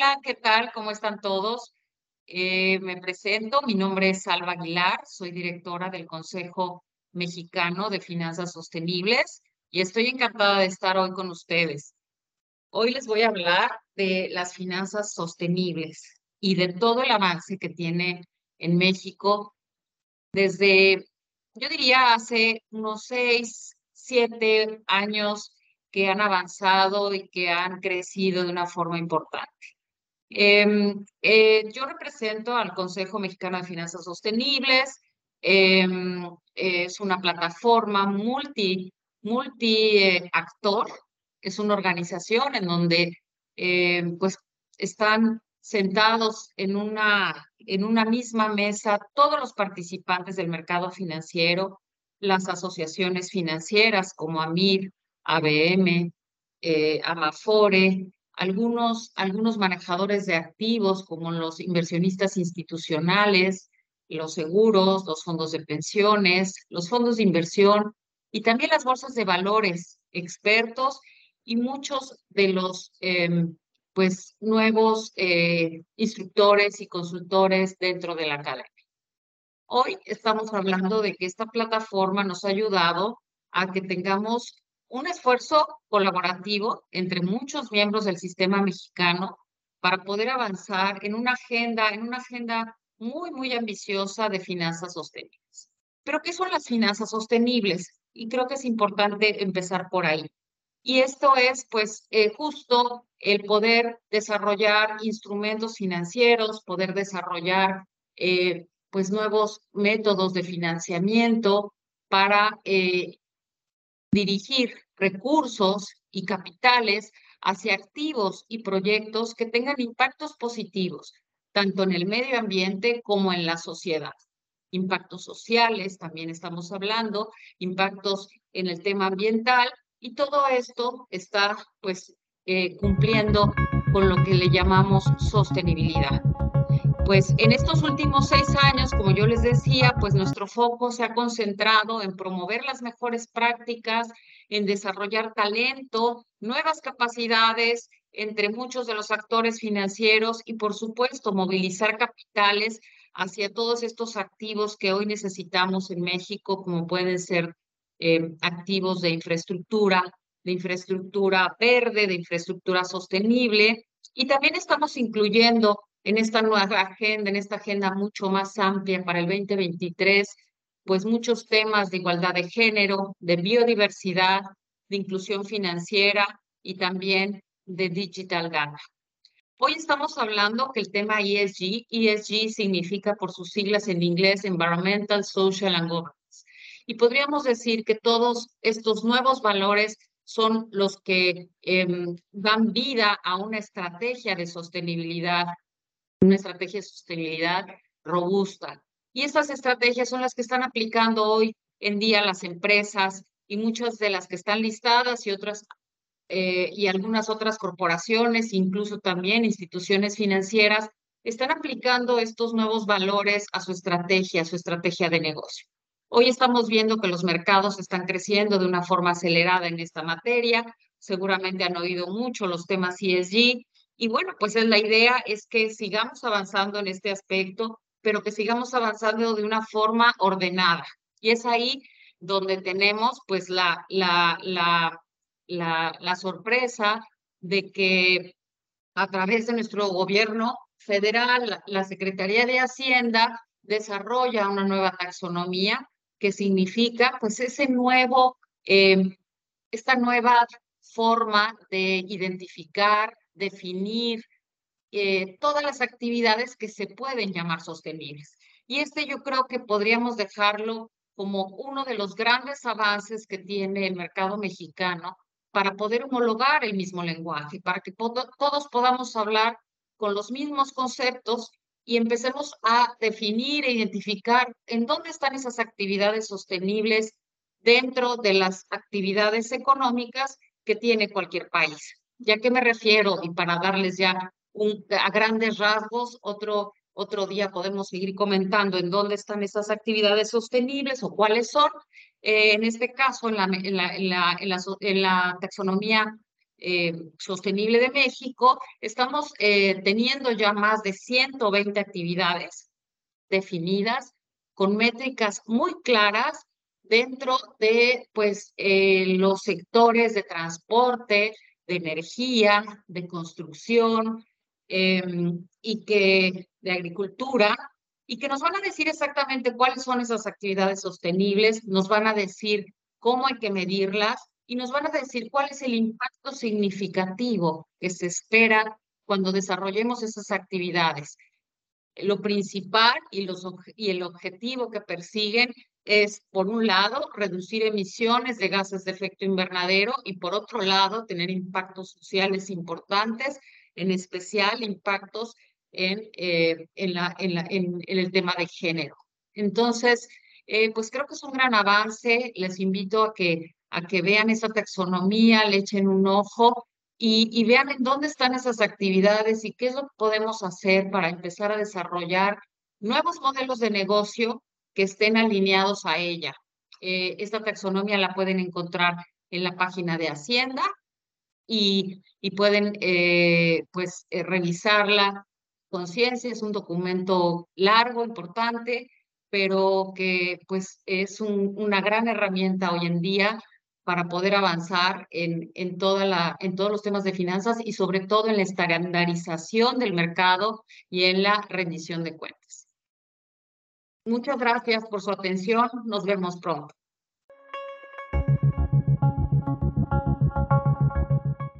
Hola, ¿qué tal? ¿Cómo están todos? Eh, me presento, mi nombre es Salva Aguilar, soy directora del Consejo Mexicano de Finanzas Sostenibles y estoy encantada de estar hoy con ustedes. Hoy les voy a hablar de las finanzas sostenibles y de todo el avance que tiene en México desde, yo diría, hace unos seis, siete años que han avanzado y que han crecido de una forma importante. Em, eh, yo represento al Consejo Mexicano de Finanzas Sostenibles. Em, es una plataforma multi, multi eh. Es una organización en donde em, pues están sentados en una, en una misma mesa todos los participantes del mercado financiero, las asociaciones financieras como AMIR, ABM, eh, Amafore, algunos, algunos manejadores de activos como los inversionistas institucionales, los seguros, los fondos de pensiones, los fondos de inversión y también las bolsas de valores, expertos y muchos de los em, pues, nuevos eh, instructores y consultores dentro de la academia. Hoy estamos hablando de que esta plataforma nos ha ayudado a que tengamos un esfuerzo colaborativo entre muchos miembros del sistema mexicano para poder avanzar en una agenda, en una agenda muy, muy ambiciosa de finanzas sostenibles. Pero, ¿qué son las finanzas sostenibles? Y creo que es importante empezar por ahí. Y esto es, pues, eh, justo el poder desarrollar instrumentos financieros, poder desarrollar, eh, pues, nuevos métodos de financiamiento para eh, dirigir recursos y capitales hacia activos y proyectos que tengan impactos positivos, tanto en el medio ambiente como en la sociedad. Impactos sociales, también estamos hablando, impactos en el tema ambiental, y todo esto está pues eh, cumpliendo con lo que le llamamos sostenibilidad pues en estos últimos seis años, como yo les decía, pues nuestro foco se ha concentrado en promover las mejores prácticas, en desarrollar talento, nuevas capacidades entre muchos de los actores financieros y, por supuesto, movilizar capitales hacia todos estos activos que hoy necesitamos en México, como pueden ser eh, activos de infraestructura, de infraestructura verde, de infraestructura sostenible. Y también estamos incluyendo en esta nueva agenda, en esta agenda mucho más amplia para el 2023, pues muchos temas de igualdad de género, de biodiversidad, de inclusión financiera y también de digital data. Hoy estamos hablando que el tema ESG, ESG significa por sus siglas en inglés Environmental, Social and Governance. Y podríamos decir que todos estos nuevos valores son los que em, dan vida a una estrategia de sostenibilidad una estrategia de sostenibilidad robusta. Y estas estrategias son las que están aplicando hoy en día las empresas y muchas de las que están listadas y otras eh, y algunas otras corporaciones, incluso también instituciones financieras, están aplicando estos nuevos valores a su estrategia, a su estrategia de negocio. Hoy estamos viendo que los mercados están creciendo de una forma acelerada en esta materia. Seguramente han oído mucho los temas ESG y bueno, pues es la idea es que sigamos avanzando en este aspecto, pero que sigamos avanzando de una forma ordenada. Y es ahí donde tenemos pues la, la, la, la, la sorpresa de que a través de nuestro gobierno federal, la Secretaría de Hacienda desarrolla una nueva taxonomía que significa pues ese nuevo, eh, esta nueva forma de identificar, definir eh, todas las actividades que se pueden llamar sostenibles. Y este yo creo que podríamos dejarlo como uno de los grandes avances que tiene el mercado mexicano para poder homologar el mismo lenguaje, para que todos podamos hablar con los mismos conceptos y empecemos a definir e identificar en dónde están esas actividades sostenibles dentro de las actividades económicas que tiene cualquier país. ¿Ya qué me refiero? Y para darles ya a grandes rasgos, otro, otro día podemos seguir comentando en dónde están esas actividades sostenibles o cuáles son. Eh, en este caso, en la, en la, en la, en la, taxonomía eh, Sostenible de México, estamos eh, teniendo ya más de 120 actividades definidas con métricas muy claras dentro de pues, los sectores de transporte, de energía, de construcción em, y que de agricultura y que nos van a decir exactamente cuáles son esas actividades sostenibles, nos van a decir cómo hay que medirlas y nos van a decir cuál es el impacto significativo que se espera cuando desarrollemos esas actividades. Lo principal y, y el objetivo que persiguen es, por un lado, reducir emisiones de gases de efecto invernadero y, por otro lado, tener impactos sociales importantes, en especial impactos en, eh, en, la, en, la, en, el tema de género. Entonces, eh, pues creo que es un gran avance. Les invito a que a que vean esa taxonomía, le echen un ojo y, y, vean en dónde están esas actividades y qué es lo que podemos hacer para empezar a desarrollar nuevos modelos de negocio que estén alineados a ella. Eh, esta taxonomía la pueden encontrar en la página de Hacienda y, y pueden eh, pues eh, revisarla. Conciencia es un documento largo, importante, pero que pues es un, una gran herramienta hoy en día para poder avanzar en, en, toda la, en todos los temas de finanzas y sobre todo en la estandarización del mercado y en la rendición de cuentas. Muchas gracias por su atención. Nos vemos pronto.